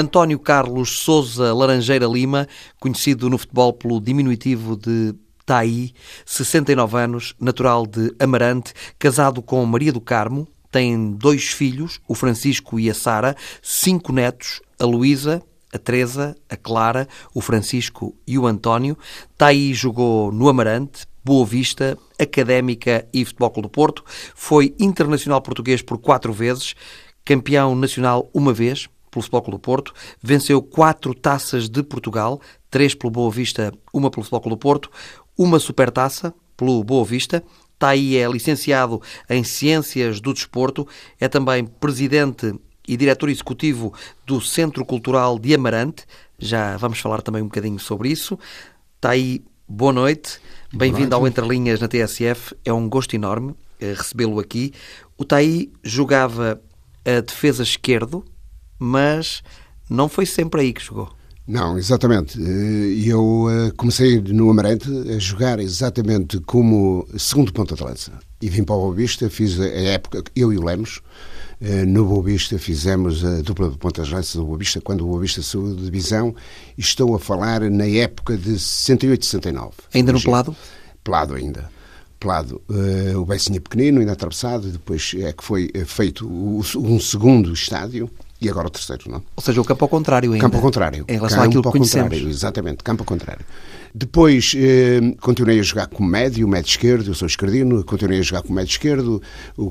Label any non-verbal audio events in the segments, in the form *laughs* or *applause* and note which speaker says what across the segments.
Speaker 1: António Carlos Souza Laranjeira Lima, conhecido no futebol pelo diminutivo de Tai, 69 anos, natural de Amarante, casado com Maria do Carmo, tem dois filhos, o Francisco e a Sara, cinco netos, a Luísa, a Teresa, a Clara, o Francisco e o António. Tai jogou no Amarante, Boa Vista, Académica e Futebol Clube do Porto. Foi internacional português por quatro vezes, campeão nacional uma vez pelo Futebol Clube do Porto, venceu quatro taças de Portugal, três pelo Boa Vista, uma pelo Futebol Clube do Porto, uma supertaça pelo Boa Vista. Tai é licenciado em Ciências do Desporto, é também presidente e diretor executivo do Centro Cultural de Amarante. Já vamos falar também um bocadinho sobre isso. Tai, boa noite. Bem-vindo ao Entre Linhas na TSF. É um gosto enorme eh, recebê-lo aqui. O Tai jogava a defesa esquerdo, mas não foi sempre aí que jogou.
Speaker 2: Não, exatamente. Eh, eu eh, comecei no Amarante a jogar exatamente como segundo ponta de lança. E vim para o Boa Vista, fiz a época, eu e o Lemos, no Boa Vista fizemos a dupla de pontas de lança do Boa Vista, quando o Boa Vista saiu de divisão, estou a falar na época de 68, 69.
Speaker 1: Ainda no pelado?
Speaker 2: Pelado ainda pelado, uh, o Beicinha pequenino, ainda atravessado, depois é que foi feito um segundo estádio, e agora o terceiro, não?
Speaker 1: Ou seja, o campo ao contrário ainda.
Speaker 2: Campo ao contrário.
Speaker 1: Em relação campo àquilo que conhecemos.
Speaker 2: Exatamente, campo ao contrário. Depois eh, continuei a jogar como médio, médio esquerdo, eu sou esquerdino, continuei a jogar como médio esquerdo,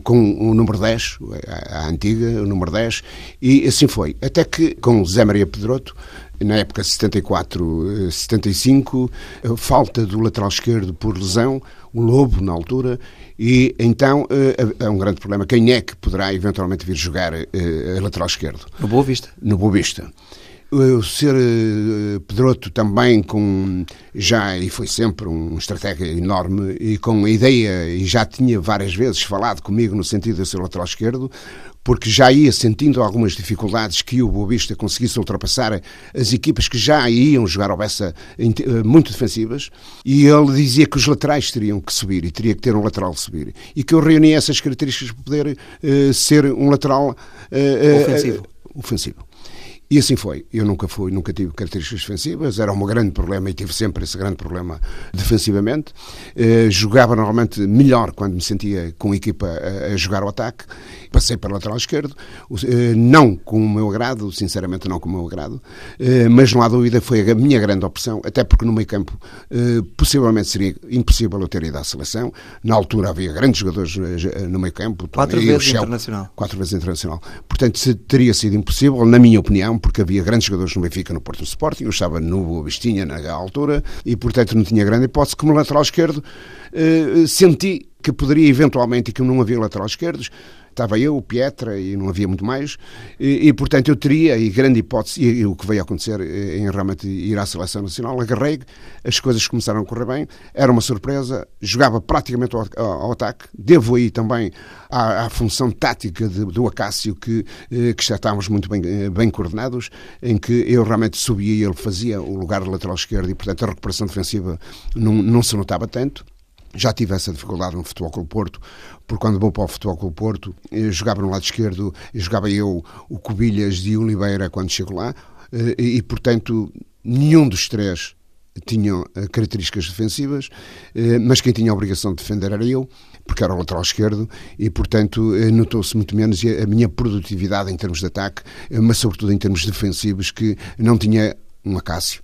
Speaker 2: com o número 10, a, a antiga, o número 10, e assim foi. Até que com Zé Maria Pedroto, na época 74, 75, eh, falta do lateral esquerdo por lesão, o Lobo na altura, e então é, é um grande problema. Quem é que poderá eventualmente vir jogar a lateral esquerdo?
Speaker 1: No Boa Vista.
Speaker 2: No Boa Vista. O ser Pedroto também com já e foi sempre um estratega enorme e com a ideia e já tinha várias vezes falado comigo no sentido de ser lateral esquerdo porque já ia sentindo algumas dificuldades que o Boavista conseguisse ultrapassar as equipas que já iam jogar ao Bessa eh, muito defensivas, e ele dizia que os laterais teriam que subir e teria que ter um lateral subir, e que eu reunia essas características para poder uh, ser um lateral
Speaker 1: uh, ofensivo.
Speaker 2: Uh, ofensivo. E assim foi. Eu nunca fui, nunca tive características defensivas, era um grande problema e tive sempre esse grande problema defensivamente. Uh, jogava normalmente melhor quando me sentia com a equipa a, a jogar o ataque. Passei para o lateral esquerdo, uh, não com o meu agrado, sinceramente não com o meu agrado, uh, mas não há dúvida foi a minha grande opção, até porque no meio campo possivelmente seria impossível eu ter ido à seleção. Na altura havia grandes jogadores no meio campo.
Speaker 1: Quatro vezes Shell, internacional.
Speaker 2: Quatro vezes internacional. Portanto, teria sido impossível, na minha opinião, porque havia grandes jogadores no Benfica, no Porto do Sporting, eu estava no Boa Vistinha na altura e, portanto, não tinha grande hipótese. Como lateral esquerdo, eh, senti que poderia eventualmente, e que não havia lateral esquerdos, estava eu, o Pietra, e não havia muito mais, e, e, portanto eu teria, e grande hipótese, e, e o que veio acontecer eh, em realmente ir à Seleção Nacional, agarrei, as coisas começaram a correr bem, era uma surpresa, jogava praticamente ao, ao, ao ataque, devo aí também à, à função tática de, do Acácio, que, eh, que já estávamos muito bem, eh, bem coordenados, em que eu realmente subia e ele fazia o lugar de lateral esquerdo, e portanto a recuperação defensiva não, não se notava tanto. Já tive essa dificuldade no Futebol Clube Porto, porque quando vou para o Futebol Clube Porto, eu jogava no lado esquerdo, jogava eu o Cobilhas de Oliveira quando chego lá, eh, e, portanto, nenhum dos três tinham eh, características defensivas, eh, mas quem tinha a obrigação de defender era eu, porque era o lateral esquerdo, e portanto notou-se muito menos a minha produtividade em termos de ataque, mas sobretudo em termos defensivos, que não tinha um Acácio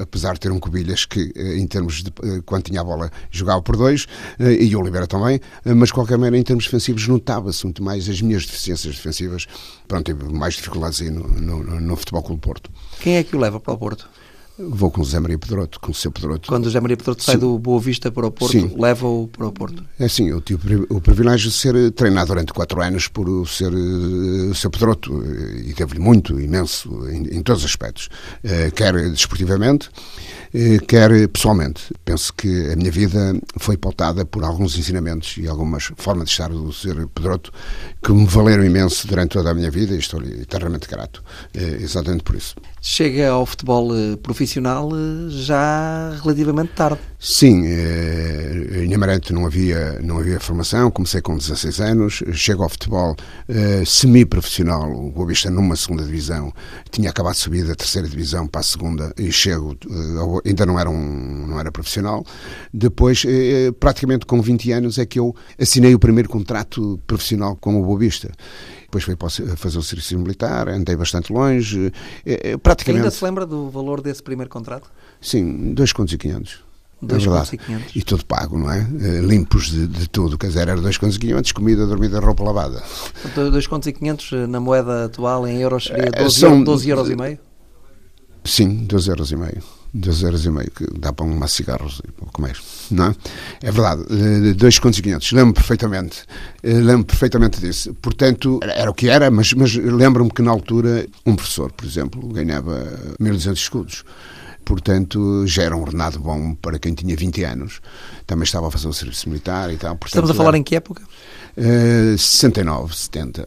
Speaker 2: apesar de ter um Cobilhas que, eh, em termos de eh, quando tinha a bola, jogava por dois, eh, e o Oliveira também, mas de qualquer maneira, em termos defensivos, notava-se muito mais as minhas deficiências defensivas. Pronto, tive mais dificuldades aí no, no, no Futebol Clube Porto.
Speaker 1: Quem é que o leva para o Porto?
Speaker 2: Vou com o José Maria Pedroto, com o seu Pedroto.
Speaker 1: Quando o José Maria Pedroto sai do Boa Vista para o Porto, leva-o para o Porto?
Speaker 2: É sim, eu tive o privilégio de ser treinado durante quatro anos por ser o seu Pedroto e teve-lhe muito, imenso, em, em, todos os aspectos, eh, quer desportivamente, eh, quer pessoalmente. Penso que a minha vida foi pautada por alguns ensinamentos e algumas formas de estar do ser Pedroto que me valeram imenso durante toda a minha vida e estou-lhe eternamente grato, eh, exatamente por isso.
Speaker 1: Chega ao futebol profissional já relativamente tarde.
Speaker 2: Sim, a minha Amarante não havia, não havia formação, comecei com 16 anos, chego ao futebol uh, semi-profissional, o Boa Vista numa segunda divisão, tinha acabado de subir da terceira divisão para a segunda e chego, uh, ainda não era, um, não era profissional. Depois, praticamente com 20 anos, é que eu assinei o primeiro contrato profissional com o Boa Vista depois fui fazer o serviço militar, andei bastante longe, praticamente...
Speaker 1: Ainda se lembra do valor desse primeiro contrato?
Speaker 2: Sim, dois contos e quinhentos. É verdade. E tudo pago, não é? Eh, limpos de, de tudo. Quer dizer, era 2,500, comida, dormida, roupa lavada.
Speaker 1: 2,500 eh, na moeda atual em euros seria 12, eh, São, 12 euros e meio?
Speaker 2: Sim, 12 euros e meio. 12 euros e meio, que dá para um cigarros e comer, não é? É verdade, 2,500, lembro perfeitamente, lembro perfeitamente disso. Portanto, era o que era, mas, mas lembro-me que na altura um professor, por exemplo, ganhava 1.200 escudos portanto já era um ordenado bom para quem tinha 20 anos. Também estava a fazer o serviço militar e tal. Portanto,
Speaker 1: Estamos a falar era, em que época?
Speaker 2: Uh, 69, 70.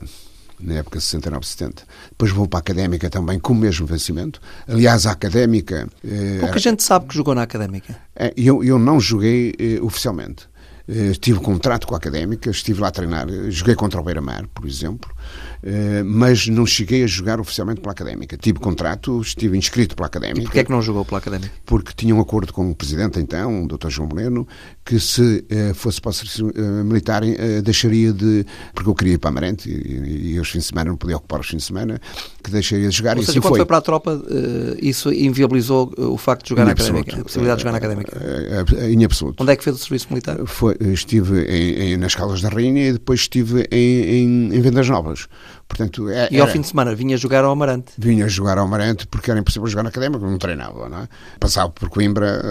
Speaker 2: Na época 69, 70. Depois vou para a académica também com o mesmo vencimento. Aliás, a académica.
Speaker 1: Uh, Pouca era... gente sabe que jogou na académica.
Speaker 2: Uh, eu, eu não joguei uh, oficialmente. Uh, tive contrato com a académica, estive lá a treinar, joguei contra o Beira-Mar, por exemplo. Eh, mas não cheguei a jogar oficialmente pela Académica. Tive contrato, estive inscrito pela Académica. E
Speaker 1: porquê é que não jogou pela Académica?
Speaker 2: Porque tinha um acordo com o Presidente, então, o Dr. João Moreno, que se fosse para o serviço militar, deixaria de... Porque eu queria ir para Amarante e, e, os fins de semana, não podia ocupar os fins de semana, que deixaria de jogar.
Speaker 1: Ou seja, quando foi. foi para a tropa, isso inviabilizou o facto de jogar em na absoluto. Académica, a possibilidade de jogar na Académica?
Speaker 2: Em absoluto.
Speaker 1: Onde é que fez o serviço militar?
Speaker 2: Foi, estive em, em, nas Caldas da Rainha e depois estive em, em, em Vendas Novas.
Speaker 1: Portanto, é, e ao fim de semana vinha jogar ao Amarante?
Speaker 2: Vinha jogar ao Amarante porque era impossível jogar na Académica, não treinava, não é? Passava por Coimbra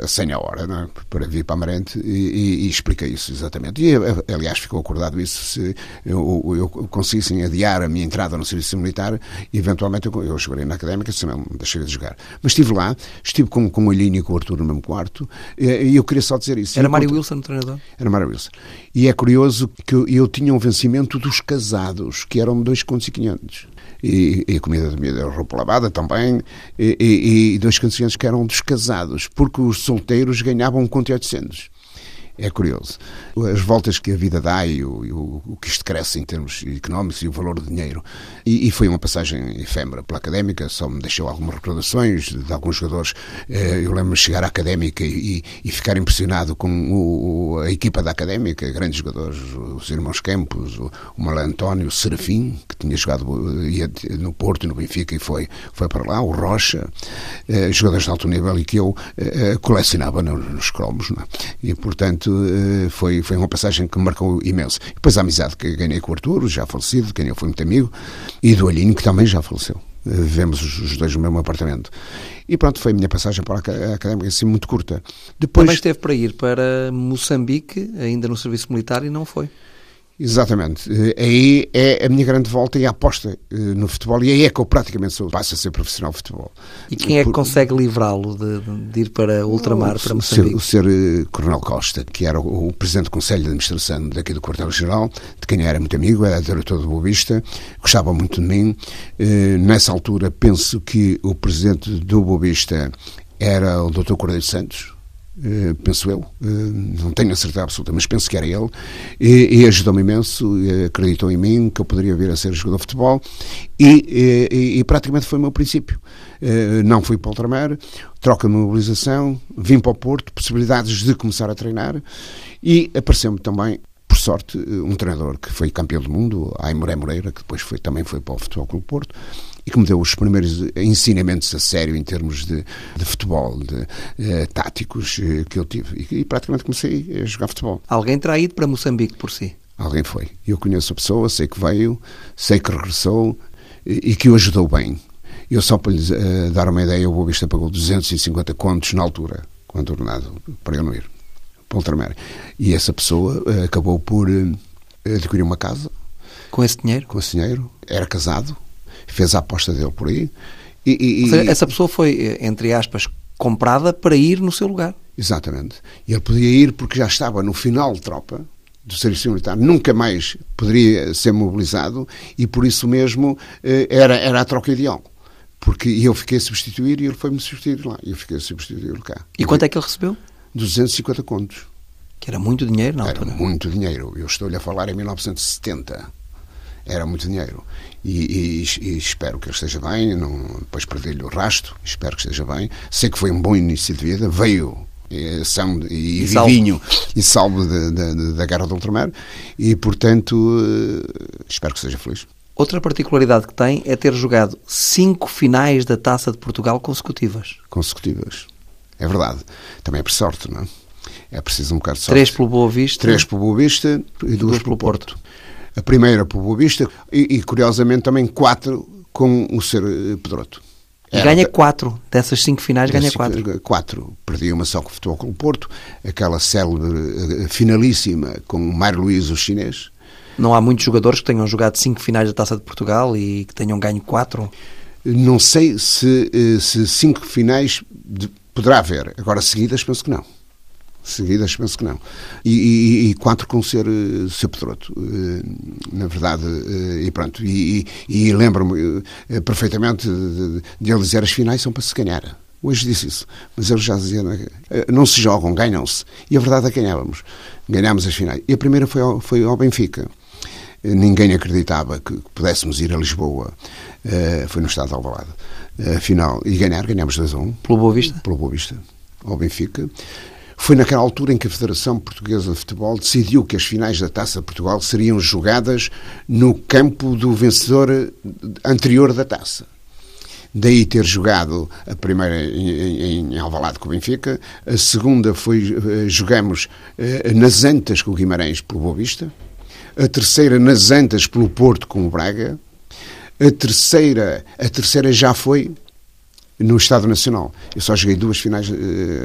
Speaker 2: uh, a 100 a hora, não é? Para vir para Amarante e, e, e explica isso exatamente. E, eh, aliás, ficou acordado isso, se eu, eu conseguissem adiar a minha entrada no serviço militar, eventualmente eu, eu jogaria na Académica, senão deixaria de jogar. Mas estive lá, estive com, com o Alinho e com o Arthur no mesmo quarto, e eu queria só dizer isso.
Speaker 1: Era Mário Wilson o treinador?
Speaker 2: Era Mário Wilson. E é curioso que eu, eu tinha um vencimento dos casados, que eram dois contos e. E, e comida comida, roupa lavada também, e, e, e dois contos e quinhentos que eram dos casados, porque os solteiros ganhavam um conto e oitocentos é curioso. As voltas que a vida dá e o, e o, que isto cresce em termos económicos e o valor do dinheiro. E, e, foi uma passagem efêmera pela académica, só me deixou algumas recordações de, alguns jogadores. Eh, eu lembro-me chegar à académica e, e ficar impressionado com o, a equipa da académica, grandes jogadores, os irmãos Campos, o, o Malan António, o Serafim, que tinha jogado ia no Porto e no Benfica e foi, foi para lá, o Rocha, eh, jogadores de alto nível e que eu eh, colecionava nos cromos. É? E, portanto, eh, foi, foi uma passagem que me marcou imenso. Depois a amizade que ganhei com o Arturo, já falecido, de quem eu fui muito amigo, e do Alinho, que também já faleceu. Eh, vivemos os dois no mesmo apartamento. E pronto, foi a minha passagem para a académica, assim, muito curta.
Speaker 1: Depois... Também esteve para ir para Moçambique, ainda no serviço militar, e não foi.
Speaker 2: Exatamente. Eh, aí é a minha grande volta e a aposta eh, no futebol, e aí é que eu praticamente sou, passo a ser profissional de futebol.
Speaker 1: E quem é que Por... consegue livrá-lo de, de, ir para ultramar, para Moçambique?
Speaker 2: O ser, o ser Coronel Costa, que era o, o, presidente do Conselho de Administração daqui do Quartel-General, de quem eu era muito amigo, era diretor do Boa Vista, gostava muito de mim. Eh, nessa altura, penso que o presidente do Boa Vista era o Dr. Cordeiro Santos, Uh, penso eu, uh, não tenho a certeza absoluta, mas penso que era ele, e, e ajudou-me imenso, e acreditou em mim que eu poderia vir a ser jogador de futebol, e, e, e praticamente foi o meu princípio. Não fui para o ultramar, troca de mobilização, vim para o Porto, possibilidades de começar a treinar, e apareceu-me também por sorte, um treinador que foi campeão do mundo, Aimoré Moreira, que depois foi, também foi para o Futebol Clube Porto, e que me deu os primeiros ensinamentos a sério em termos de, de futebol, de eh, táticos eh, que eu tive. E, e, praticamente comecei a jogar futebol.
Speaker 1: Alguém terá ido para Moçambique por si?
Speaker 2: Alguém foi. Eu conheço a pessoa, sei que veio, sei que regressou e, e que o ajudou bem. Eu só para lhes uh, dar uma ideia, o Boa Vista pagou 250 contos na altura, quando ordenado, para eu não ir, para ultramar. E essa pessoa uh, acabou por uh, adquirir uma casa.
Speaker 1: Com esse dinheiro?
Speaker 2: Com esse dinheiro. Era casado, fez a aposta dele por aí.
Speaker 1: E, e, seja, essa pessoa foi, entre aspas, comprada para ir no seu lugar.
Speaker 2: Exatamente. E ele podia ir porque já estava no final de tropa do serviço militar, nunca mais poderia ser mobilizado e por isso mesmo eh, era, era a troca ideal. Porque eu fiquei a substituir e ele foi-me substituir lá. E eu fiquei a substituir cá.
Speaker 1: E quanto é que ele recebeu?
Speaker 2: 250 contos.
Speaker 1: Que era muito dinheiro na
Speaker 2: altura. Era muito dinheiro. Eu estou-lhe a falar em 1970. Era muito dinheiro. E, e, e espero que ele esteja bem. Não, depois perdi-lhe o rasto. Espero que esteja bem. Sei que foi um bom início de vida. Veio são e, e vivinho e salvo da guerra do ultramar e portanto eh, espero que seja feliz.
Speaker 1: Outra particularidade que tem é ter jogado cinco finais da Taça de Portugal consecutivas.
Speaker 2: Consecutivas. É verdade. Também é por sorte, não é? É preciso um bocado de sorte.
Speaker 1: Três pelo Boa Vista.
Speaker 2: Três pelo Boa Vista e duas, duas pelo Porto. Porto. A primeira pelo Boa Vista e, e, curiosamente, também quatro com o Ser eh, Pedroto.
Speaker 1: E ganha quatro. Dessas cinco finais, ganha quatro.
Speaker 2: Quatro. Perdi uma só com o Futebol com o Porto, aquela célebre eh, finalíssima com o Mário Luís, o chinês.
Speaker 1: Não há muitos jogadores que tenham jogado cinco finais da Taça de Portugal e que tenham ganho quatro?
Speaker 2: Não sei se, eh, se cinco finais poderá haver. Agora, seguidas, penso que não seguidas, penso que não. E, e, e quatro com ser, eh, ser Pedroto, eh, na verdade, eh, e pronto. E, e lembro-me perfeitamente de, de ele dizer as finais são para se ganhar. Hoje disse isso, mas ele já dizia não se jogam, ganham-se. E a verdade é que ganhávamos. Ganhámos as finais. E a primeira foi ao, foi ao Benfica. Ninguém acreditava que pudéssemos ir a Lisboa. foi no estado de Alvalade. Afinal, e ganhar, ganhámos 2 a 1.
Speaker 1: Pelo Boa Vista?
Speaker 2: Pelo Boa Vista, ao Benfica. Foi naquela altura em que a Federação Portuguesa de Futebol decidiu que as finais da Taça Portugal seriam jogadas no campo do vencedor anterior da taça. Daí ter jogado a primeira em, em Alvalade com o Benfica, a segunda foi eh, jogamos eh, nas Antas com o Guimarães pelo Boa Vista, a terceira nas Antas pelo Porto com o Braga, a terceira, a terceira já foi no Estado Nacional. Eu só joguei duas finais uh,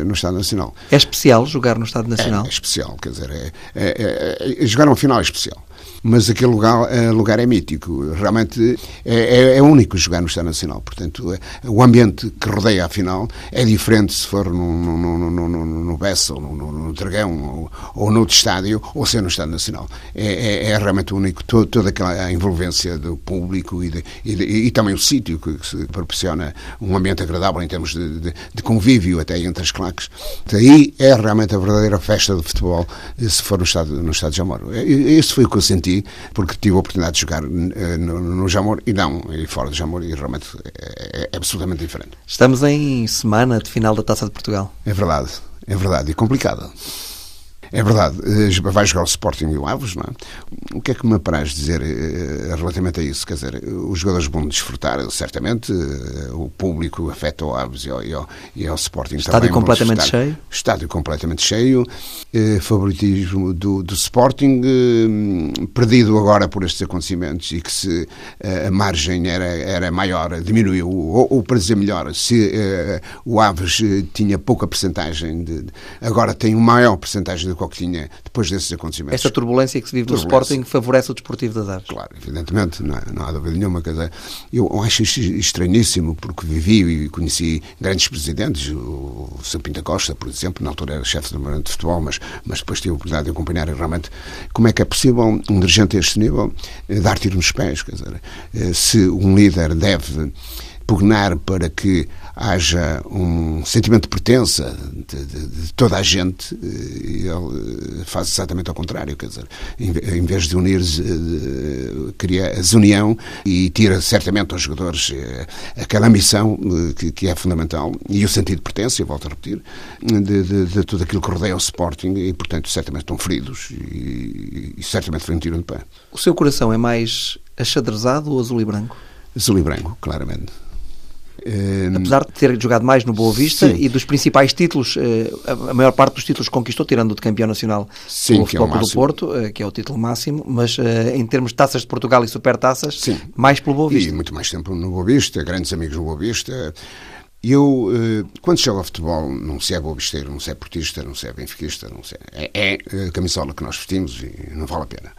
Speaker 2: no Estado Nacional.
Speaker 1: É especial jogar no Estado Nacional?
Speaker 2: É, é especial, quer dizer, é, é, é, jogar uma final é especial mas aquele lugar, uh, lugar é mítico. Realmente é, é, é, único jogar no Estado Nacional. Portanto, é, o ambiente que rodeia a final é diferente se for no, no, no, no, no Bessa ou no, no, no Dragão ou, ou outro estádio ou ser no Estado Nacional. É, é, é realmente único. Todo, toda aquela envolvência do público e, de, e, de, e, também o sítio que, se proporciona um ambiente agradável em termos de, de, convívio até entre as claques. Aí é realmente a verdadeira festa de futebol se for no Estado, no estado de Jamor. Esse foi o que eu senti porque tive a oportunidade de jogar eh, no, no Jamor e não, e fora do Jamor, e realmente é, é absolutamente diferente.
Speaker 1: Estamos em semana de final da Taça de Portugal.
Speaker 2: É verdade, é verdade, e complicada. É verdade, eh, vai jogar o Sporting e o Aves, não é? O que é que me apraz dizer eh, relativamente a isso? Quer dizer, os jogadores vão desfrutar, certamente, eh, o público afeta o Aves e ao, e ao, e ao Sporting
Speaker 1: Estádio
Speaker 2: também.
Speaker 1: completamente cheio?
Speaker 2: Estádio completamente cheio, favoritismo do, do Sporting, perdido agora por estes acontecimentos e que se a margem era, era maior, diminuiu, ou, ou para dizer melhor, se o Aves tinha pouca percentagem, de, agora tem uma maior percentagem do que tinha depois desses acontecimentos.
Speaker 1: Esta turbulência que se vive no Sporting favorece o desportivo das aves.
Speaker 2: Claro, evidentemente, não, não há dúvida nenhuma. Quer dizer, eu acho estranhíssimo porque vivi e conheci grandes presidentes, o São Pinta Costa, por exemplo, na altura era chefe do Departamento de Futebol, mas, mas depois tive a oportunidade de acompanhar realmente como é que é possível um dirigente a este nível eh, dar tiro nos pés. Quer dizer, eh, se um líder deve pugnar para que haja um sentimento de pertença de, de, de toda a gente, eh, ele faz exatamente ao contrário, quer dizer, em vez de unir, eh, cria a desunião e tira certamente aos jogadores eh, aquela missão que, que é fundamental e o sentido de pertença, eu volto a repetir, de, de, de tudo aquilo que rodeia o Sporting e, portanto, certamente estão feridos e, e certamente foi um tiro de pé.
Speaker 1: O seu coração é mais achadrezado ou azul e branco?
Speaker 2: Azul e branco, claramente.
Speaker 1: Uh, Apesar de ter jogado mais no Boa Vista sim. e dos principais títulos, uh, a maior parte dos títulos conquistou, tirando o de campeão nacional sim, o Futebol é do Porto, uh, que é o título máximo, mas em termos de taças de Portugal e supertaças, sim. mais pelo Boa Vista.
Speaker 2: E muito mais tempo no Boa Vista, grandes amigos no Boa Vista. Eu, quando chego ao futebol, não se é bobisteiro, não se é portista, não se é benfiquista, não se é, é, é a camisola que nós vestimos e não vale a pena.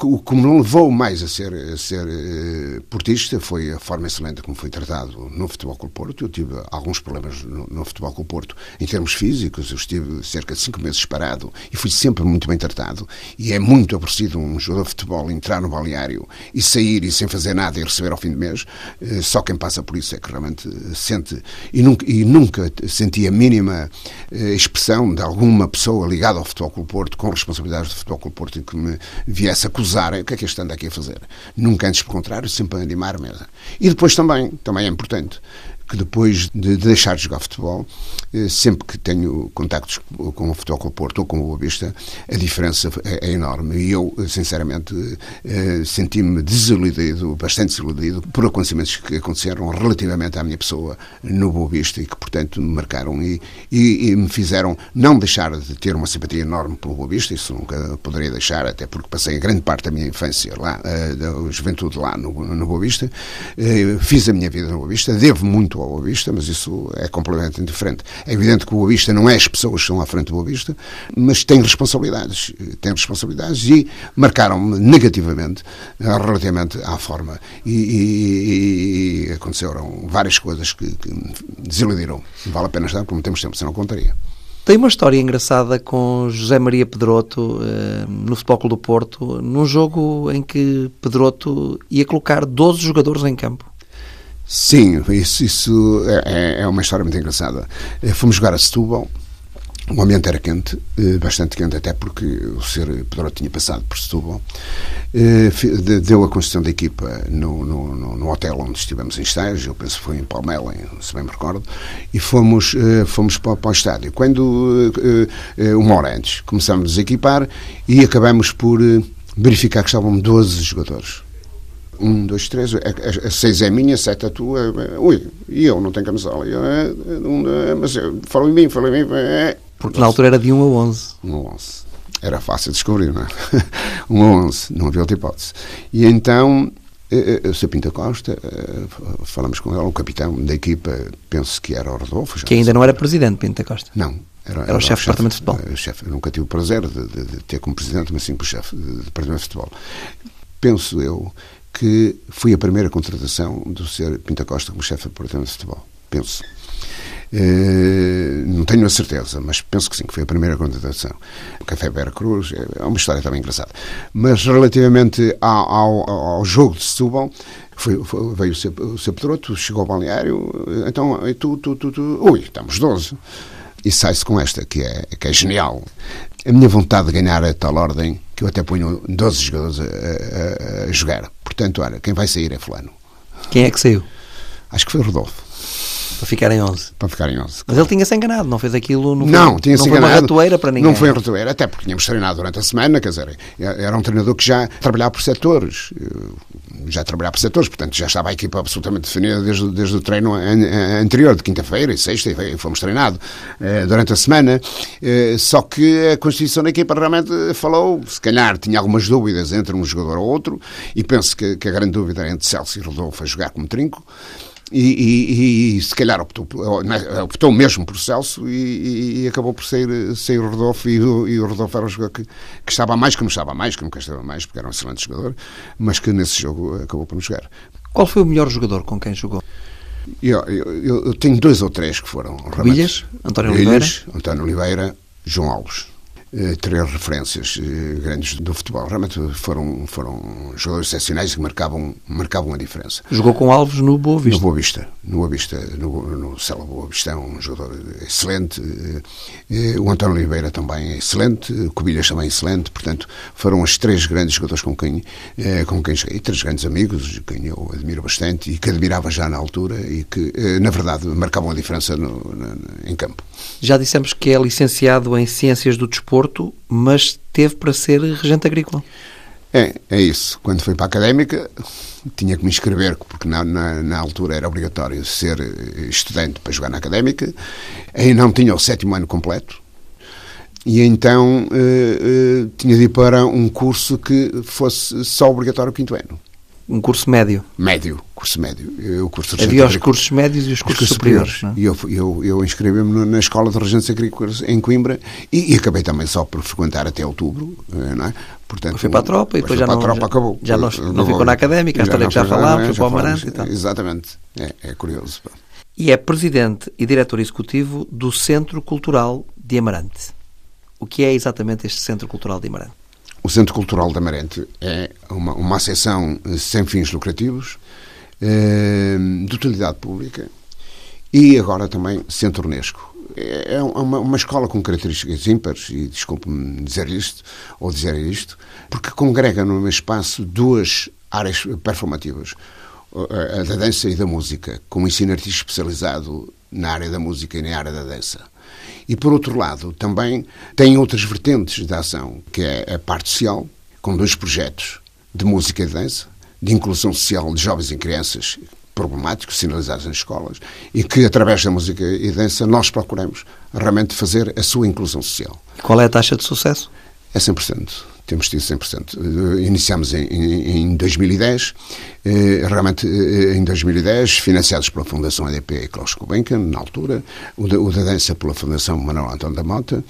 Speaker 2: O que me levou mais a ser, a ser uh, portista foi a forma excelente como foi tratado no Futebol o Porto. Eu tive alguns problemas no, no Futebol o Porto em termos físicos. Eu estive cerca de cinco meses parado e fui sempre muito bem tratado. E é muito aborrecido um jogador de futebol entrar no balneário e sair e sem fazer nada e receber ao fim do mês. Uh, só quem passa por isso é que realmente sente. E nunca, e nunca senti a mínima expressão de alguma pessoa ligada ao Futebol o Porto com responsabilidades do Futebol o Porto que me viesse acusarem o que é que este anda aqui a fazer. Nunca antes, pelo contrário, sempre a animar mesmo. E depois também, também é importante, que depois de deixar de jogar futebol, eh, sempre que tenho contactos com o Futebol Clube Porto ou com o Boa Vista, a diferença é, é enorme. E eu, sinceramente, eh, senti-me desiludido, bastante desiludido, por acontecimentos que aconteceram relativamente à minha pessoa no Boa Vista e que, portanto, me marcaram e, e, e me fizeram não deixar de ter uma simpatia enorme pelo Boa Vista, isso nunca poderia deixar, até porque passei a grande parte da minha infância lá, eh, da juventude lá no, no Boa Vista, fiz a minha vida no Boa Vista, devo muito muito ao Boa Vista, mas isso é completamente indiferente. É evidente que o Boa Vista não é as pessoas que estão à frente do Boa Vista, mas tem responsabilidades. Tem responsabilidades e marcaram-me negativamente eh, relativamente à forma. E, e, e aconteceram várias coisas que, que desiludiram. Vale a pena estar, porque não temos tempo, senão contaria.
Speaker 1: Tem uma história engraçada com José Maria Pedroto eh, no Futebol Clube do Porto, num jogo em que Pedroto ia colocar 12 jogadores em campo.
Speaker 2: Sim, isso, isso é, é, é uma história muito engraçada. Eh, fomos jogar a Setúbal, o ambiente era quente, eh, bastante quente, até porque o Sr. Pedro tinha passado por Setúbal. Eh, deu a construção da equipa no, no, no, hotel onde estivemos em estágio, eu penso que foi em Palmela, se bem me recordo, e fomos, fomos para, para o estádio. Quando, uma hora antes, começámos a desequipar e acabamos por verificar que estavam 12 jogadores um, dois, três, a, a, a seis é minha, sete é tua, ui, e eu não tenho camisola. Eu, é, um, é, mas fala em mim, fala em mim. É,
Speaker 1: Porque na altura era de 1 a 11.
Speaker 2: 1 a 11. Era fácil de descobrir, não é? 1 *laughs* a 11, não havia outra hipótese. E então, o Sr. Pinta Costa, falamos com ele, o capitão da equipa, penso que era o Rodolfo.
Speaker 1: Que ainda não era presidente, Pinta Costa.
Speaker 2: Não,
Speaker 1: era, era, era, o chefe do departamento de futebol.
Speaker 2: O chefe, nunca tive o prazer de, de, de, ter como presidente, mas sim como chefe do departamento de futebol. Penso eu que foi a primeira contratação do Sr. Pinta Costa como chefe de departamento de futebol. Penso. Uh, não tenho a certeza, mas penso que sim, que foi a primeira contratação. O Café Vera Cruz é uma história também engraçada. Mas relativamente ao, ao, ao jogo de Setúbal, foi, foi, veio o seu, Pedroto, chegou ao balneário, então, tu, tu, tu, tu, ui, estamos 12. E sai-se com esta, que é, que é genial. A minha vontade de ganhar a tal ordem, que eu até ponho 12 jogadores a, a, a jogar, Portanto, olha, quem vai sair é fulano.
Speaker 1: Quem é que saiu?
Speaker 2: Acho que foi o Rodolfo.
Speaker 1: Para ficar em 11.
Speaker 2: Para ficar em 11.
Speaker 1: Mas ele tinha-se enganado, não fez aquilo.
Speaker 2: Não, não tinha-se enganado. Não
Speaker 1: foi uma ratoeira para ninguém.
Speaker 2: Não foi uma ratoeira, até porque tínhamos treinado durante a semana, quer dizer, era um treinador que já trabalhava por setores. Já trabalhava por setores, portanto já estava a equipa absolutamente definida desde, desde o treino anterior, de quinta-feira e sexta, e fomos treinados eh, durante a semana. Eh, só que a constituição da equipa realmente falou, se calhar tinha algumas dúvidas entre um jogador ou outro, e penso que, que a grande dúvida era entre Celso e Rodolfo a jogar como trinco. E, e, e, se calhar optou, optou mesmo por Celso e, e acabou por sair, sair o Rodolfo e o, e o Rodolfo era um jogador que, que estava mais, que não estava mais, que nunca estava mais, porque era um excelente jogador, mas que nesse jogo acabou por nos jogar.
Speaker 1: Qual foi o melhor jogador com quem jogou?
Speaker 2: Eu, eu, eu tenho dois ou três que foram.
Speaker 1: Bilhas, António Oliveira?
Speaker 2: António Oliveira, João Alves. Eh, três referências eh, grandes do futebol. Realmente foram, foram jogadores excepcionais que marcavam, marcavam a diferença.
Speaker 1: Jogou com Alves no Boa Vista?
Speaker 2: No Boa Vista. No Boa Vista, no, no Cela Boa Vista, é um jogador excelente. Eh, o António Oliveira também é excelente. O Cobilhas também é excelente. Portanto, foram os três grandes jogadores com quem, com quem joguei. Três grandes amigos, quem eu admiro bastante e que admirava já na altura e que, na verdade, marcavam a diferença no, no, em campo.
Speaker 1: Já dissemos que é licenciado em Ciências do Desporto, mas teve para ser regente agrícola.
Speaker 2: É, é isso. Quando fui para a académica, tinha que me inscrever, porque na, na, na, altura era obrigatório ser estudante para jogar na académica. Aí não tinha o sétimo ano completo. E então eh, eh, tinha de ir para um curso que fosse só obrigatório o quinto ano.
Speaker 1: Um curso médio?
Speaker 2: Médio. curso médio. O curso
Speaker 1: Havia os cursos médios e os cursos, os cursos superiores. superiores.
Speaker 2: E eu, eu, eu inscrevi-me na Escola de Regentes Agrícolas em Coimbra e, e, acabei também só por frequentar até outubro, eh, não é?
Speaker 1: Portanto, foi para a tropa e depois já não,
Speaker 2: a tropa, acabou.
Speaker 1: já não, não ficou na académica, a história que já falámos, foi para o Amarante e tal.
Speaker 2: Exatamente, é, é curioso.
Speaker 1: E é presidente e diretor executivo do Centro Cultural de Amarante. O que é exatamente este Centro Cultural de Amarante?
Speaker 2: O Centro Cultural de Amarante é uma, uma associação sem fins lucrativos, eh, de utilidade pública e agora também Centro Unesco. É, é uma, uma escola com características ímpares, e desculpe-me dizer isto, ou dizer isto, porque congrega no mesmo espaço duas áreas performativas, a da dança e da música, com um ensino artístico especializado na área da música e na área da dança. E, por outro lado, também tem outras vertentes da ação, que é a parte social, com dois projetos de música e dança, de inclusão social de jovens e crianças problemáticos, sinalizados nas escolas, e que, através da música e dança, nós procuramos realmente fazer a sua inclusão social.
Speaker 1: Qual é a taxa de sucesso?
Speaker 2: É 100% temos tido 100%. Iniciamos em, em, em 2010, eh, realmente eh, em 2010, financiados pela Fundação ADP e Klaus Gulbenkian, na altura, o da, o da dança pela Fundação Manuel António da Mota,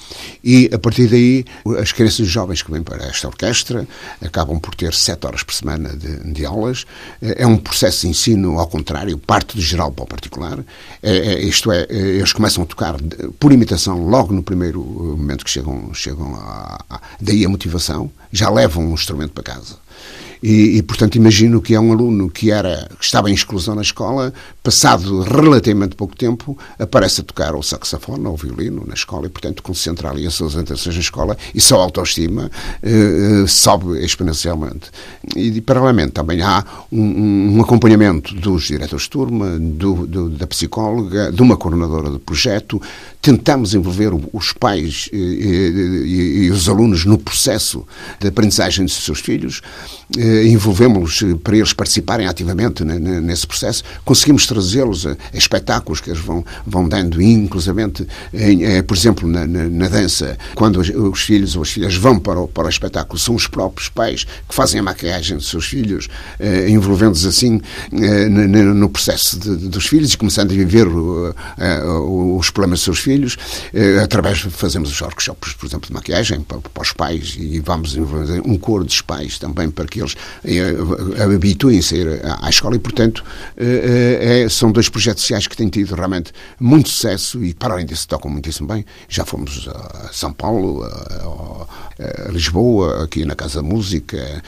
Speaker 2: e a partir daí as crianças jovens que vêm para esta orquestra acabam por ter sete horas por semana de, de aulas. Eh, é um processo de ensino ao contrário, parte do geral para o particular. É, é, isto é, eles começam a tocar por imitação logo no primeiro momento que chegam, chegam a, a daí a motivação já levam um instrumento para casa. E, e, portanto, imagino que é um aluno que, era, que estava em exclusão na escola, passado relativamente pouco tempo, aparece a tocar o saxofone ou o violino na escola e, portanto, concentra ali as suas atenções na escola e só a autoestima eh, sobe exponencialmente. E, paralelamente, também há um, um acompanhamento dos diretores de turma, do, do, da psicóloga, de uma coordenadora do projeto. Tentamos envolver os pais e, e, e os alunos no processo de aprendizagem dos seus filhos. Eh, envolvemos-los para eles participarem ativamente nesse processo, conseguimos trazê-los a, espetáculos que eles vão, vão dando, inclusivamente, em, eh, por exemplo, na, na, na, dança, quando os, os, filhos ou as filhas vão para o, para o espetáculo, são os próprios pais que fazem a maquiagem dos seus filhos, eh, envolvendo-os assim eh, no, processo de, dos filhos e começando a viver os problemas dos seus filhos, através, fazemos os workshops, por exemplo, de maquiagem para, para os pais e vamos envolver um coro dos pais também para que eles eh, habituem-se a ir à escola e, portanto, eh, eh, é, são dois projetos sociais que têm tido realmente muito sucesso e, para além disso, tocam muitíssimo bem. Já fomos a São Paulo, a, Lisboa, aqui na Casa da Música,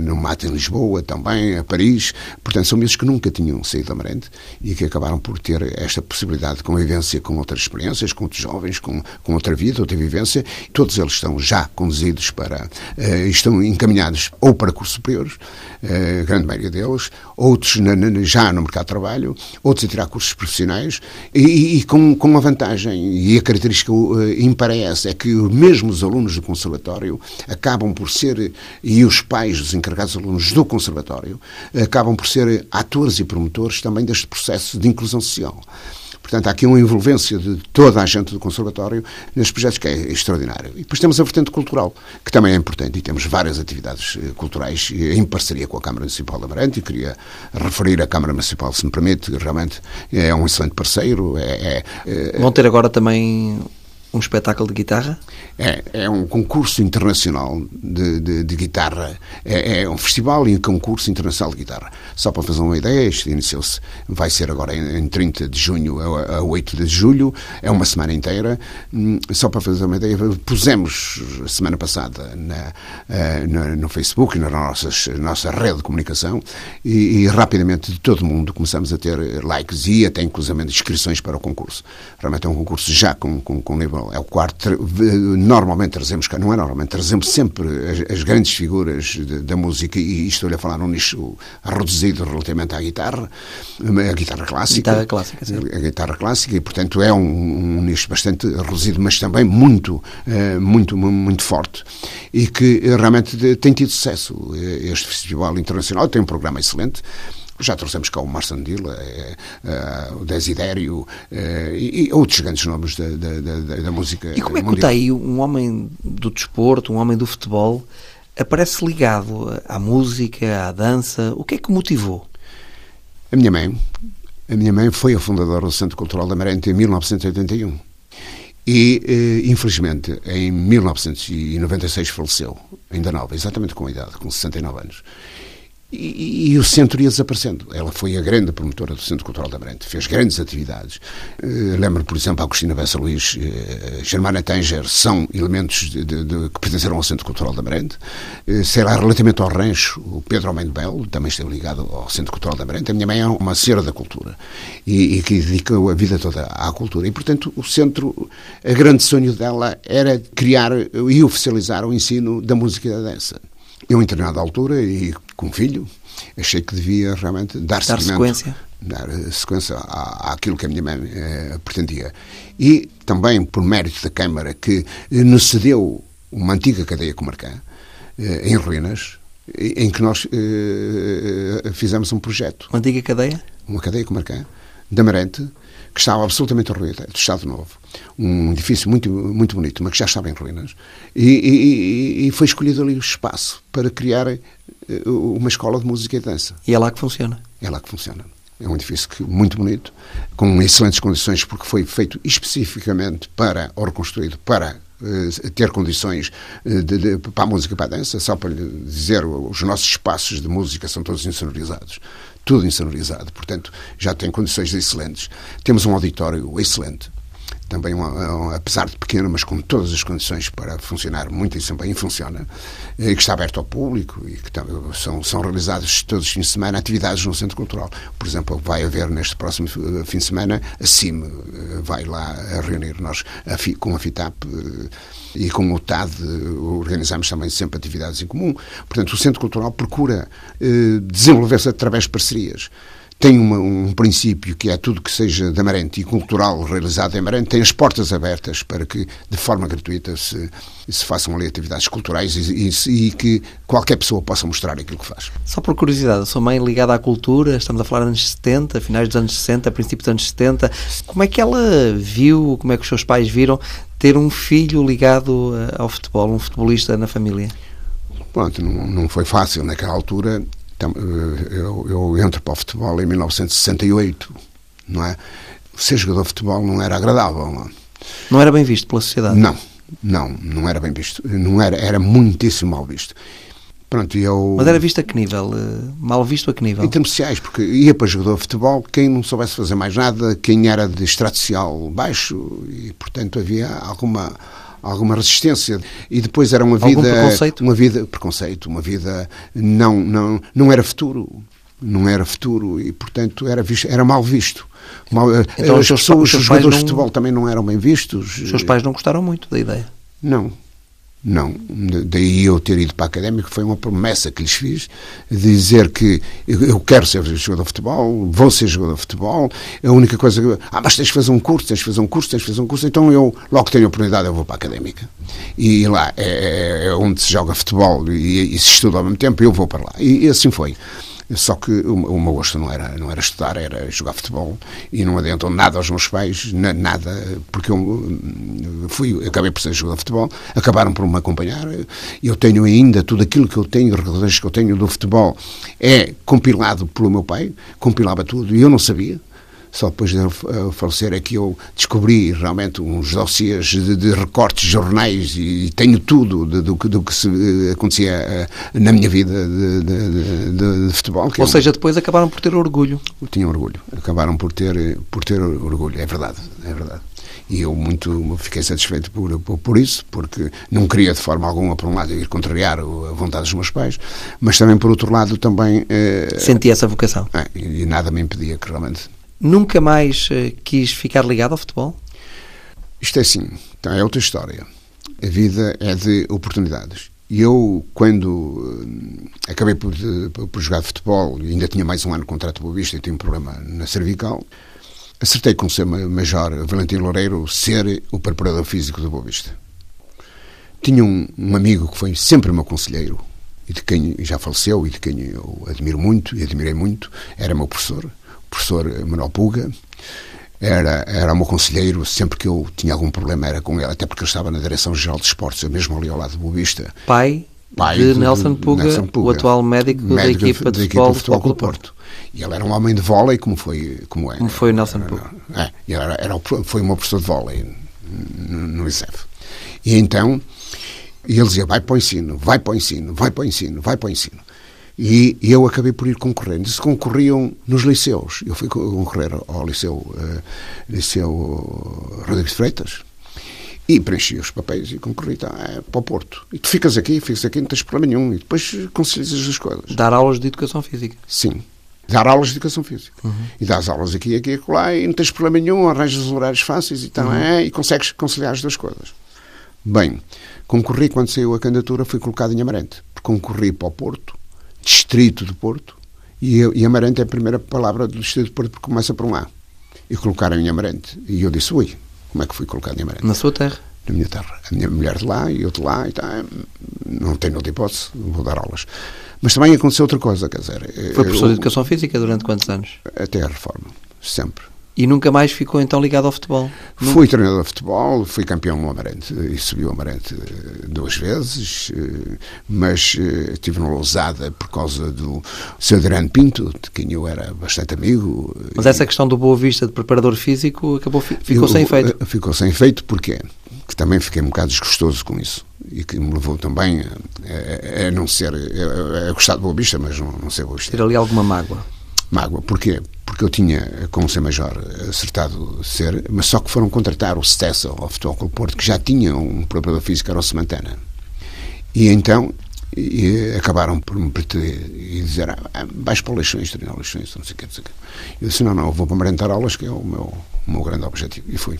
Speaker 2: no Mato em Lisboa também, a Paris. Portanto, são meses que nunca tinham saído da Amarante e que acabaram por ter esta possibilidade de convivência com outras experiências, com outros jovens, com, com outra vida, outra vivência. Todos eles estão já conduzidos para, estão encaminhados ou para cursos superiores, eh, a grande maioria deles, outros já no mercado de trabalho, outros a tirar cursos profissionais, e, e com, com uma vantagem, e a característica ímpar é essa, é que mesmo os alunos do conservatório acabam por ser, e os pais dos encarregados alunos do conservatório, acabam por ser atores e promotores também deste processo de inclusão social. Portanto, há aqui uma envolvência de toda a gente do Conservatório nestes projetos que é extraordinário. E depois temos a vertente cultural, que também é importante, e temos várias atividades eh, culturais em parceria com a Câmara Municipal de Amarante, e queria referir a Câmara Municipal, se me permite, realmente é um excelente parceiro. É,
Speaker 1: é, é Vão ter agora também um espetáculo de guitarra?
Speaker 2: É, é um concurso internacional de, de, de guitarra. É, é, um festival e um concurso internacional de guitarra. Só para fazer uma ideia, este iniciou-se, vai ser agora em, em 30 de junho a, a 8 de julho, é uma semana inteira. Hum, só para fazer uma ideia, pusemos semana passada na, eh, na, no Facebook, na nossas, nossa rede de comunicação, e, e, rapidamente de todo mundo começamos a ter likes e até inclusive inscrições para o concurso. Realmente é um concurso já com, com, com nível é o quarto. Normalmente trazemos, não é normalmente, trazemos sempre as, as grandes figuras de, da música, e estou-lhe a falar num nicho reduzido relativamente à guitarra, a guitarra clássica.
Speaker 1: Guitarra clássica, sim.
Speaker 2: A guitarra clássica, e portanto é um, um nicho bastante reduzido, mas também muito, eh, muito, muito forte, e que realmente tem tido sucesso. Este Festival Internacional tem um programa excelente. Já trouxemos cá o Marsandila, é, é, o Desidério é, e, e, outros grandes nomes da, da, da, da música.
Speaker 1: E como é que está aí um homem do desporto, um homem do futebol, aparece ligado à música, à dança? O que é que motivou?
Speaker 2: A minha mãe, a minha mãe foi a fundadora do Centro Cultural da Amarante em 1981. E, eh, infelizmente, em 1996 faleceu, ainda nova, exatamente com a idade, com 69 anos. E, e, o centro ia desaparecendo. Ela foi a grande promotora do Centro Cultural da Brente, fez grandes atividades. Uh, lembro, por exemplo, a Agostina Bessa Luís, uh, Germana Tanger, são elementos de, de, de, que pertenceram ao Centro Cultural da Brente. Uh, sei lá, relativamente ao rancho, o Pedro Homem de Belo também esteve ligado ao Centro Cultural da Brente. A minha mãe é uma senhora da cultura e, e que dedicou a vida toda à cultura. E, portanto, o centro, a grande sonho dela era criar e oficializar o ensino da música e da dança. Eu, em determinada altura, e com filho, achei que devia realmente dar,
Speaker 1: dar sequência.
Speaker 2: Dar sequência à, àquilo que a minha mãe eh, pretendia. E também por mérito da Câmara, que nos cedeu uma antiga cadeia comarcã, eh, em ruínas, em que nós eh, fizemos um projeto.
Speaker 1: Uma antiga cadeia?
Speaker 2: Uma cadeia comarcã, de Amarante, que estava absolutamente ruída, do Estado Novo. Um edifício muito, muito bonito, mas que já estava em ruínas. E, e, e foi escolhido ali o espaço para criar eh, uma escola de música e dança.
Speaker 1: E é lá que funciona?
Speaker 2: É lá que funciona. É um edifício que, muito bonito, com excelentes condições, porque foi feito especificamente para, ou reconstruído para uh, ter condições uh, de, de, para a música e para a dança. Só para lhe dizer, os nossos espaços de música são todos insonorizados tudo insonorizado, portanto já tem condições excelentes. Temos um auditório excelente, também, uma, apesar de pequeno, mas com todas as condições para funcionar muito e bem funciona, e que está aberto ao público e que são, são realizados todos os fins de semana atividades no Centro Cultural. Por exemplo, vai haver neste próximo fim de semana, a CIM eh, vai lá a reunir nós a, com a FITAP eh, e com o TAD organizamos também sempre atividades em comum. Portanto, o Centro Cultural procura eh, desenvolver-se através de parcerias tem uma, um princípio que é tudo que seja de Amarante e cultural realizado em Amarante, tem as portas abertas para que, de forma gratuita, se, se façam ali atividades culturais e, e, e, que qualquer pessoa possa mostrar aquilo que faz.
Speaker 1: Só por curiosidade, a sua mãe ligada à cultura, estamos a falar dos anos 70, finais dos anos 60, princípios dos anos 70, como é que ela viu, como é que os seus pais viram ter um filho ligado eh, ao futebol, um futebolista na família?
Speaker 2: Pronto, não, não foi fácil naquela altura eu, eu entro para o futebol em 1968, não é? Ser jogador de futebol não era agradável. Não,
Speaker 1: não era bem visto pela sociedade?
Speaker 2: Não, não, não era bem visto. Não era, era muitíssimo mal visto. Pronto, eu...
Speaker 1: Mas era visto a que nível? Eh, mal visto a que nível?
Speaker 2: Em termos sociais, porque ia para jogador de futebol quem não soubesse fazer mais nada, quem era de extrato social baixo e, portanto, havia alguma alguma resistência. E depois era uma vida
Speaker 1: Algum preconceito?
Speaker 2: uma vida preconceito uma vida não não não era futuro não era futuro e portanto era visto, era mal visto. Mal, eh, então, as pessoas os, os jogadores não, de futebol também não eram bem vistos.
Speaker 1: Os seus pais não gostaram muito da ideia?
Speaker 2: Não não, daí eu ter ido para a académica foi uma promessa que lhes fiz dizer que eu quero ser jogador de futebol, vou ser jogador de futebol. A única coisa que. Ah, mas tens de fazer um curso, tens de fazer um curso, tens de fazer um curso. Então eu, logo que tenho a oportunidade, eu vou para a académica. E lá é, é, é onde se joga futebol e, e, se estuda ao mesmo tempo, eu vou para lá. E, e assim foi. Só que o, meu gosto não era, não era estudar, era jogar futebol e não adiantou nada aos meus pais, nada, porque eu hum, fui, acabei por ser jogador de futebol, acabaram por me acompanhar. Eu tenho ainda tudo aquilo que eu tenho, recordações que eu tenho do futebol, é compilado pelo meu pai, compilava tudo e eu não sabia só depois de falecer é que eu descobri realmente uns dossiês de, de recortes jornais e tenho tudo de, do, do, que se eh, acontecia eh, na minha vida de, de, futebol.
Speaker 1: Ou é seja, depois acabaram por ter orgulho.
Speaker 2: Tinham orgulho. Acabaram por ter, por ter orgulho. É verdade, é verdade. E eu muito fiquei satisfeito por, por, por, isso, porque não queria de forma alguma, por um lado, ir contrariar a vontade dos meus pais, mas também, por outro lado, também...
Speaker 1: Eh, Senti essa vocação.
Speaker 2: É, e nada me impedia que realmente
Speaker 1: Nunca mais uh, quis ficar ligado ao futebol?
Speaker 2: Isto é assim, então é outra história. A vida é de oportunidades. E eu, quando uh, acabei por, por, jogar futebol, ainda tinha mais um ano de contrato Boa Vista e tinha um problema na cervical, acertei com o seu major Valentim Loureiro ser o preparador físico do Boa Vista. Tinha um, um amigo que foi sempre meu conselheiro, e de quem já faleceu e de quem eu admiro muito e admirei muito, era meu professor, professor Manuel Puga, era, era o meu conselheiro, sempre que eu tinha algum problema era com ele, até porque eu estava na Direção-Geral de Esportes, eu mesmo ali ao lado do Bobista.
Speaker 1: Pai
Speaker 2: pai
Speaker 1: de Nelson Puga, Nelson Puga, o atual médico, médico da equipa de, de futebol, futebol, do Porto.
Speaker 2: E ele era um homem de vôlei, como foi, como é.
Speaker 1: Como foi o Nelson Puga.
Speaker 2: É, era, era, foi um professor de vôlei no, ICEF. E então, ele dizia, vai para o ensino, vai para o ensino, vai para o ensino, vai para o ensino. E, e eu acabei por ir concorrendo. Eles concorriam nos liceus. Eu fui concorrer ao liceu, uh, liceu Rodrigues Freitas, e preenchi os papéis e concorri tá, é, para o Porto. E tu ficas aqui, ficas aqui, não tens problema nenhum. E depois concilias as coisas.
Speaker 1: Dar aulas de educação física.
Speaker 2: Sim. Dar aulas de educação física. Uhum. E dás aulas aqui, aqui, acolá, e não tens problema nenhum, arranjas os horários fáceis e, tal, uhum. é, e consegues conciliar as duas coisas. Bem, concorri quando saiu a candidatura, fui colocado em Amarante. Concorri para o Porto, distrito do Porto, e, e Amarante é a primeira palavra do distrito do Porto porque começa por um A. E colocaram em Amarante. E eu disse, ui, como é que fui colocado em Amarante?
Speaker 1: Na sua terra?
Speaker 2: Na minha terra. A minha mulher de lá e eu de lá, e tá, não tenho outra hipótese, vou dar aulas. Mas também aconteceu outra coisa, quer dizer...
Speaker 1: Foi professor eu, de Educação Física durante quantos anos?
Speaker 2: Até a reforma, sempre.
Speaker 1: E nunca mais ficou então ligado ao futebol?
Speaker 2: Fui treinador de futebol, fui campeão no Amarante e subi o Amarante eh, duas vezes, eh, mas eh, estive na Lousada por causa do Sr. Adriano Pinto, de quem eu era bastante amigo.
Speaker 1: Mas essa questão do Boa Vista de preparador físico acabou, ficou eu, sem efeito?
Speaker 2: Ficou sem efeito porque que também fiquei um bocado desgostoso com isso e que me levou também a, a, a não ser, a, a, gostar de Boa Vista, mas não, não ser Boa Vista.
Speaker 1: Ter ali alguma mágoa?
Speaker 2: Mágoa, porquê? Porque eu tinha, como ser major, acertado ser, mas só que foram contratar o Stessel ao Futebol Clube Porto, que já tinha um preparador físico, era o Semantana. E então e acabaram por me pretender e dizer ah, vais para o Leixões, treinar Leixões, não sei o que, não sei o que. Eu disse, não, não, vou para Marentar aulas, que é o meu, o meu grande objetivo. E fui.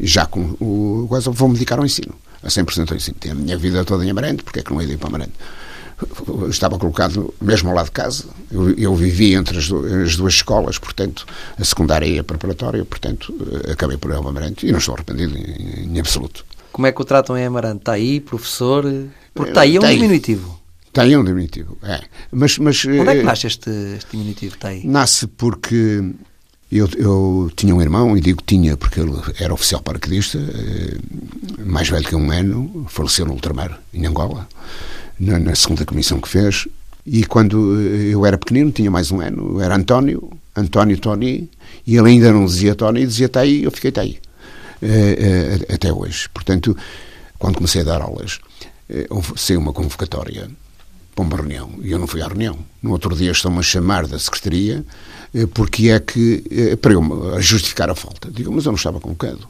Speaker 2: E já com o vou-me dedicar ao ensino, a 100% ao ensino. Tenho a minha vida toda em Amarante, porque é que não ia ir para Amarante? Estava colocado mesmo ao lado de casa. Eu, eu vivi entre as, as, duas escolas, portanto, a secundária e a preparatória, portanto, eh, acabei por ir ao Amarante e não estou arrependido em, em, absoluto.
Speaker 1: Como é que o tratam em Amarante? Está aí, professor? Porque está aí é um diminutivo.
Speaker 2: Está aí um diminutivo, é. Mas, mas,
Speaker 1: Onde é que eh, nasce este, este diminutivo? Está aí?
Speaker 2: Nasce porque eu, eu, tinha um irmão, e digo tinha porque ele era oficial paraquedista, eh, mais velho que um ano, faleceu no ultramar, em Angola na, na, segunda comissão que fez. E quando eu era pequenino, tinha mais um ano, era António, António Tony, e ele ainda não dizia Tony, dizia está aí, eu fiquei está aí. É, é, até hoje. Portanto, quando comecei a dar aulas, é, houve uma convocatória para uma reunião e eu não fui à reunião. No outro dia estão-me a chamar da secretaria porque é que, para eu justificar a falta. Digo, mas eu não estava convocado.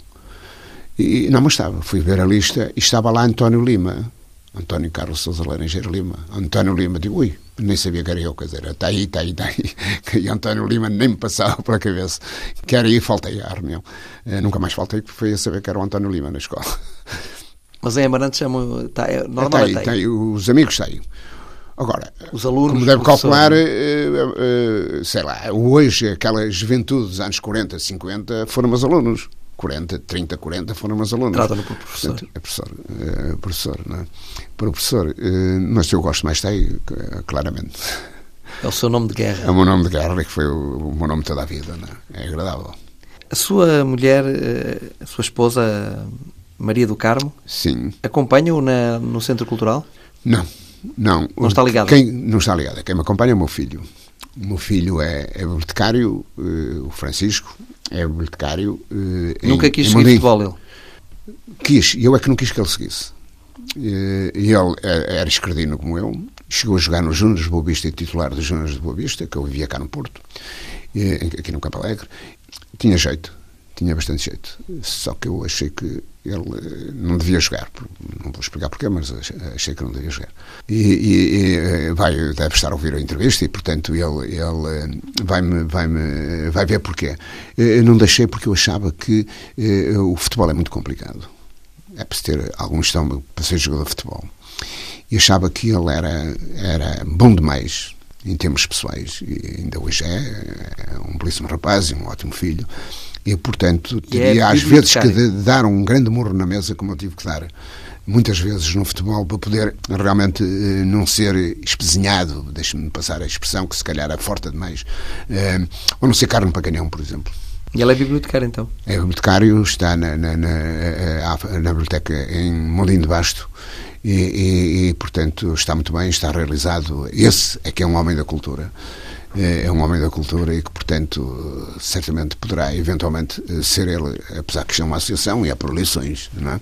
Speaker 2: E, não, mas estava. Fui ver a lista e estava lá António Lima, António Carlos Sousa Laranjeiro Lima. António Lima, digo, ui, nem sabia que era eu, quer dizer, está aí, está aí, está aí. *laughs* E António Lima nem me passava pela cabeça. Que era aí, faltei à reunião. Eh, nunca mais faltei, porque foi a saber que era o António Lima na escola. *laughs*
Speaker 1: Mas em Amarante chamam. Tá, é, normal
Speaker 2: está
Speaker 1: é
Speaker 2: aí, está aí, os amigos saem. Agora,
Speaker 1: os alunos,
Speaker 2: como deve calcular, uh, uh, sei lá, hoje aquela juventude dos anos 40, 50 foram meus alunos. 40, 30, 40 foram meus alunos.
Speaker 1: Trata-no por professor.
Speaker 2: Portanto, é professor, é professor, não é? Professor, é, mas eu gosto mais de aí, claramente.
Speaker 1: É o seu nome de guerra.
Speaker 2: É o meu nome de guerra, que foi o, o meu nome toda a vida, não é? é agradável.
Speaker 1: A sua mulher, eh, a sua esposa, Maria do Carmo,
Speaker 2: Sim.
Speaker 1: acompanha-o no Centro Cultural?
Speaker 2: Não, não.
Speaker 1: Não está ligado?
Speaker 2: Quem, não está ligado. Quem me acompanha é o meu filho. O meu filho é, é bibliotecário, o Francisco, é bibliotecário. Uh,
Speaker 1: Nunca
Speaker 2: em,
Speaker 1: quis em seguir futebol ele?
Speaker 2: Quis, eu é que não quis que ele seguisse. Uh, ele era escredino como eu, chegou a jogar nos Júniors de Boa Vista e titular dos Júniors de Boa Vista, que eu vivia cá no Porto, aqui no Campo Alegre. Tinha jeito, tinha bastante jeito. Só que eu achei que ele eh, não devia jogar. Não vou explicar porquê, mas achei que não devia jogar. E, e, e eh, vai, deve estar a ouvir a entrevista e, portanto, ele, ele vai-me vai -me, vai ver porquê. Eu não deixei porque eu achava que eh, o futebol é muito complicado. É preciso ter algum estômago para ser jogador de futebol. E achava que ele era, era bom demais em termos pessoais. E ainda hoje é, é um belíssimo rapaz e um ótimo filho e, portanto, teria é às vezes que dar um grande morro na mesa, como eu tive que dar muitas vezes no futebol, para poder realmente eh, não ser espezinhado, deixe-me passar a expressão, que se calhar é forte demais, eh, ou não ser carne para canhão, por exemplo.
Speaker 1: E ele é bibliotecário, então?
Speaker 2: É bibliotecário, está na, na, na, na biblioteca em Molinho de Basto, e, e, e, portanto, está muito bem, está realizado. Esse é que é um homem da cultura. É, é um homem da cultura e que, portanto, certamente poderá eventualmente ser ele, apesar que isto é uma associação e há por eleições, não é?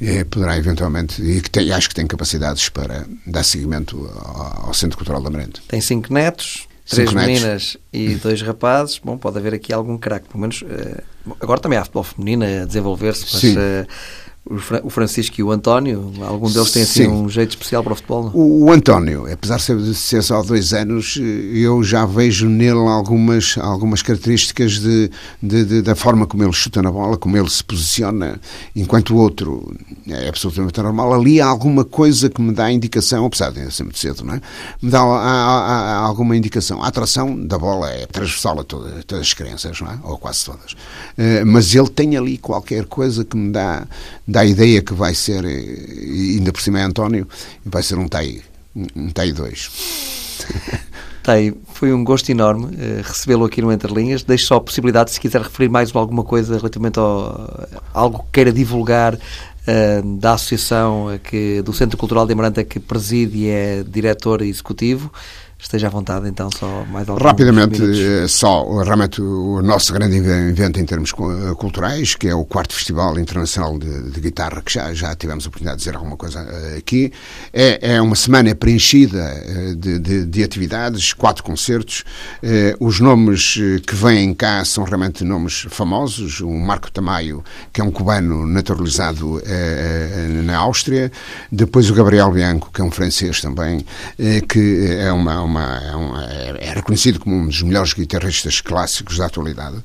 Speaker 2: é poderá eventualmente, e que tem, acho que tem capacidades para dar seguimento ao, Centro Cultural da Merente.
Speaker 1: Tem cinco netos, três cinco meninas netos. e dois rapazes. Bom, pode haver aqui algum craque, pelo menos. Uh, agora também há futebol feminino a desenvolver-se, mas. Sim. O Francisco e o António, algum deles tem assim Sim. um jeito especial para o futebol? Não?
Speaker 2: O, António, apesar de ser só dois anos, eu já vejo nele algumas, algumas características de, de, de, da forma como ele chuta na bola, como ele se posiciona, enquanto o outro é absolutamente normal. Ali há alguma coisa que me dá indicação, apesar de ser muito cedo, não é? Me dá há, há, há alguma indicação. A atração da bola é transversal a todas, todas as crianças, não é? Ou quase todas. Uh, mas ele tem ali qualquer coisa que me dá dá a ideia que vai ser, e ainda por cima é António, vai ser um TAI, um TAI 2. *laughs*
Speaker 1: TAI, foi um gosto enorme uh, recebê-lo aqui no Entre Linhas. Deixo só a possibilidade, se quiser referir mais alguma coisa relativamente a algo que queira divulgar da associação que, do Centro Cultural de Amaranta que preside e é diretor executivo esteja à vontade, então, só mais alguns
Speaker 2: Rapidamente, minutos. Eh, só realmente o nosso grande evento em termos eh, culturais, que é o quarto Festival Internacional de, de Guitarra, que já, já tivemos a oportunidade de dizer alguma coisa eh, aqui. É, é uma semana preenchida de, de, de atividades, quatro concertos. Os nomes que vêm cá são realmente nomes famosos. O Marco Tamayo, que é um cubano naturalizado na Áustria. Depois o Gabriel Bianco, que é um francês também, que é uma uma, é, uma, é, reconhecido como um dos melhores guitarristas clássicos da atualidade,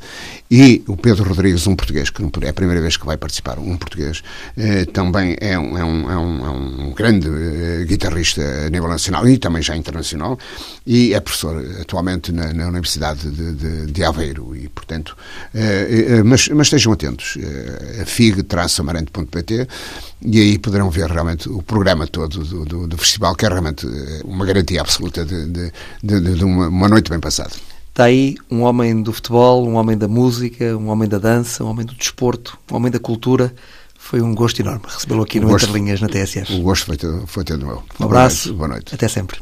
Speaker 2: e o Pedro Rodrigues, um português, que é a primeira vez que vai participar, um português, eh, também é um, é um, é um, é um grande eh, guitarrista a nível nacional e também já internacional, e é professor atualmente na, na Universidade de, de, de, Aveiro, e portanto, eh, mas, mas estejam atentos, a fig-amarante.pt e aí poderão ver realmente o programa todo do, do, do festival, que é realmente uma garantia absoluta de, de, de, de uma, uma noite bem passada.
Speaker 1: Está aí um homem do futebol, um homem da música, um homem da dança, um homem do desporto, um homem da cultura. Foi um gosto enorme recebê-lo aqui o no gosto, Interlinhas na TSF.
Speaker 2: O gosto foi, foi todo meu.
Speaker 1: Um abraço.
Speaker 2: Boa noite.
Speaker 1: Até sempre.